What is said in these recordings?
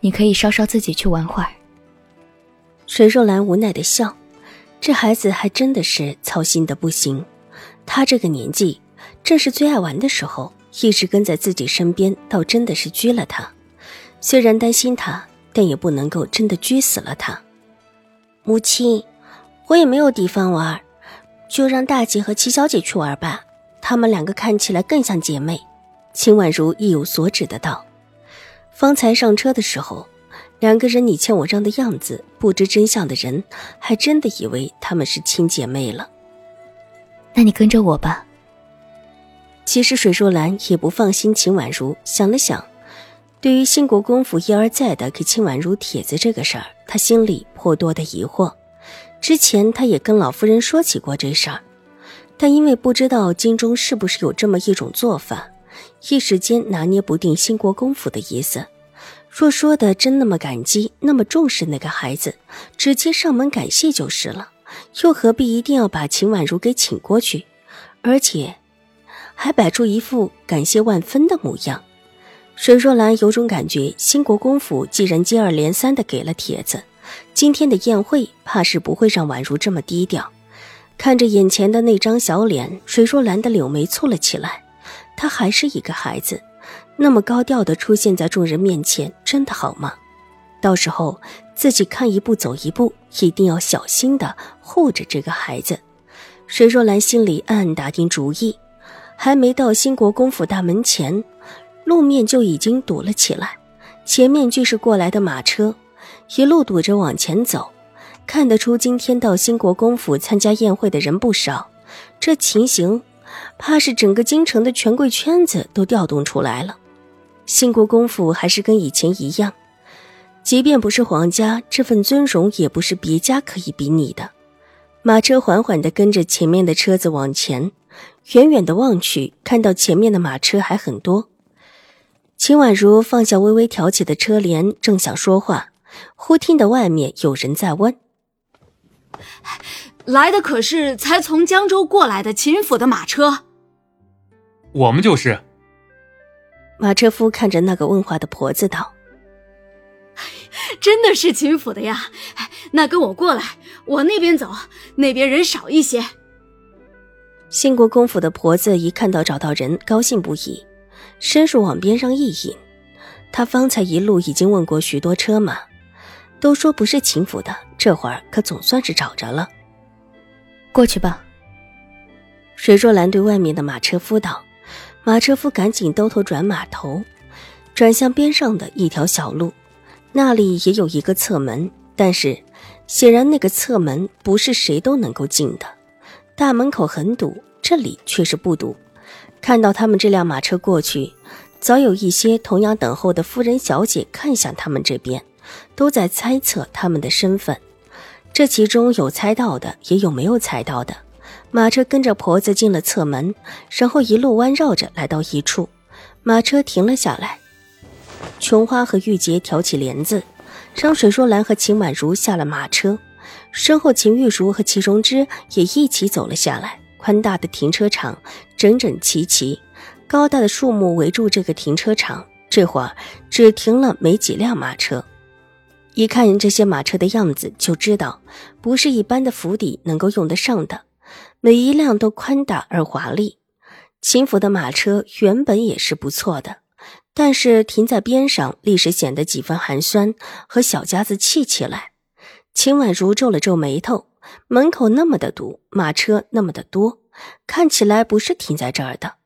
你可以稍稍自己去玩会儿。水若兰无奈的笑，这孩子还真的是操心的不行。他这个年纪，正是最爱玩的时候，一直跟在自己身边，倒真的是拘了他。虽然担心他，但也不能够真的拘死了他。母亲，我也没有地方玩，就让大姐和七小姐去玩吧。她们两个看起来更像姐妹。秦婉如意有所指的道。方才上车的时候，两个人你欠我让的样子，不知真相的人还真的以为他们是亲姐妹了。那你跟着我吧。其实水若兰也不放心秦婉如，想了想，对于兴国公府一而再的给秦婉如帖子这个事儿，她心里颇多的疑惑。之前她也跟老夫人说起过这事儿，但因为不知道京中是不是有这么一种做法。一时间拿捏不定兴国公府的意思。若说的真那么感激，那么重视那个孩子，直接上门感谢就是了，又何必一定要把秦婉如给请过去，而且还摆出一副感谢万分的模样？水若兰有种感觉，兴国公府既然接二连三的给了帖子，今天的宴会怕是不会让婉如这么低调。看着眼前的那张小脸，水若兰的柳眉蹙了起来。他还是一个孩子，那么高调的出现在众人面前，真的好吗？到时候自己看一步走一步，一定要小心的护着这个孩子。水若兰心里暗暗打定主意，还没到兴国公府大门前，路面就已经堵了起来，前面俱是过来的马车，一路堵着往前走。看得出今天到兴国公府参加宴会的人不少，这情形。怕是整个京城的权贵圈子都调动出来了。兴国公府还是跟以前一样，即便不是皇家，这份尊荣也不是别家可以比拟的。马车缓缓地跟着前面的车子往前，远远的望去，看到前面的马车还很多。秦婉如放下微微挑起的车帘，正想说话，忽听得外面有人在问。来的可是才从江州过来的秦府的马车。我们就是。马车夫看着那个问话的婆子道：“真的是秦府的呀，那跟我过来，我那边走，那边人少一些。”兴国公府的婆子一看到找到人，高兴不已，伸手往边上一引。他方才一路已经问过许多车马，都说不是秦府的，这会儿可总算是找着了。过去吧。水若兰对外面的马车夫道：“马车夫赶紧兜头转马头，转向边上的一条小路，那里也有一个侧门，但是显然那个侧门不是谁都能够进的。大门口很堵，这里却是不堵。看到他们这辆马车过去，早有一些同样等候的夫人小姐看向他们这边，都在猜测他们的身份。”这其中有猜到的，也有没有猜到的。马车跟着婆子进了侧门，然后一路弯绕着来到一处，马车停了下来。琼花和玉洁挑起帘子，让水若兰和秦婉如下了马车，身后秦玉茹和齐荣之也一起走了下来。宽大的停车场整整齐齐，高大的树木围住这个停车场，这会儿只停了没几辆马车。一看这些马车的样子，就知道不是一般的府邸能够用得上的。每一辆都宽大而华丽。秦府的马车原本也是不错的，但是停在边上，立时显得几分寒酸和小家子气起来。秦婉如皱了皱眉头，门口那么的堵，马车那么的多，看起来不是停在这儿的。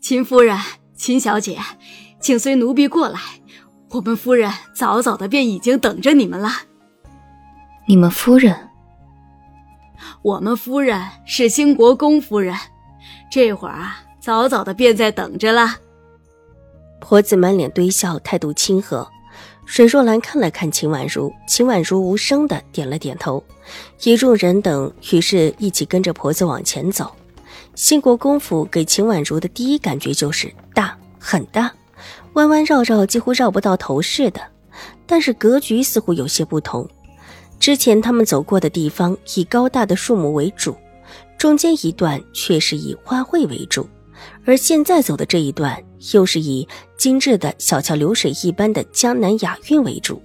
秦夫人、秦小姐，请随奴婢过来。我们夫人早早的便已经等着你们了。你们夫人？我们夫人是兴国公夫人，这会儿啊，早早的便在等着了。婆子满脸堆笑，态度亲和。水若兰看了看秦婉如，秦婉如无声的点了点头。一众人等于是一起跟着婆子往前走。兴国公府给秦婉如的第一感觉就是大，很大，弯弯绕绕，几乎绕不到头似的。但是格局似乎有些不同。之前他们走过的地方以高大的树木为主，中间一段却是以花卉为主，而现在走的这一段又是以精致的小桥流水一般的江南雅韵为主。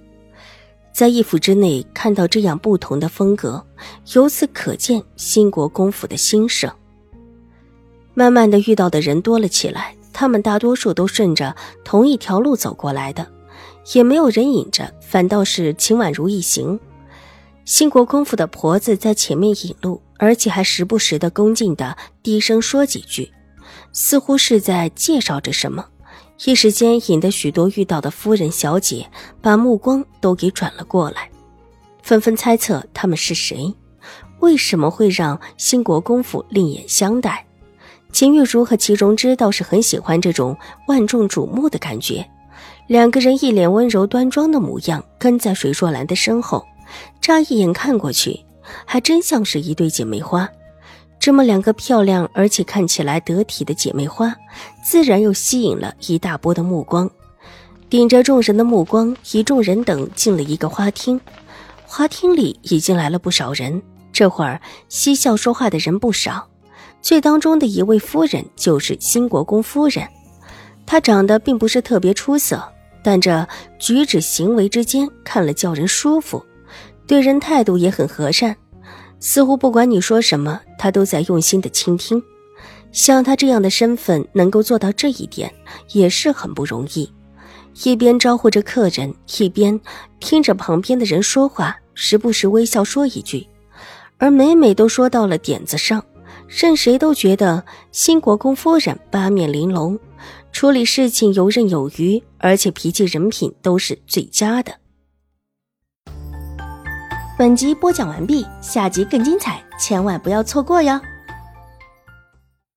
在一府之内看到这样不同的风格，由此可见新国公府的兴盛。慢慢的遇到的人多了起来，他们大多数都顺着同一条路走过来的，也没有人引着，反倒是秦婉如一行。兴国公府的婆子在前面引路，而且还时不时的恭敬的低声说几句，似乎是在介绍着什么。一时间引得许多遇到的夫人小姐把目光都给转了过来，纷纷猜测他们是谁，为什么会让兴国公府另眼相待？秦玉茹和齐荣之倒是很喜欢这种万众瞩目的感觉，两个人一脸温柔端庄的模样，跟在水若兰的身后，乍一眼看过去，还真像是一对姐妹花。这么两个漂亮而且看起来得体的姐妹花，自然又吸引了一大波的目光。顶着众人的目光，一众人等进了一个花厅。花厅里已经来了不少人，这会儿嬉笑说话的人不少。最当中的一位夫人就是新国公夫人，她长得并不是特别出色，但这举止行为之间看了叫人舒服，对人态度也很和善。似乎不管你说什么，他都在用心的倾听。像他这样的身份，能够做到这一点，也是很不容易。一边招呼着客人，一边听着旁边的人说话，时不时微笑说一句，而每每都说到了点子上，任谁都觉得新国公夫人八面玲珑，处理事情游刃有余，而且脾气人品都是最佳的。本集播讲完毕，下集更精彩，千万不要错过哟！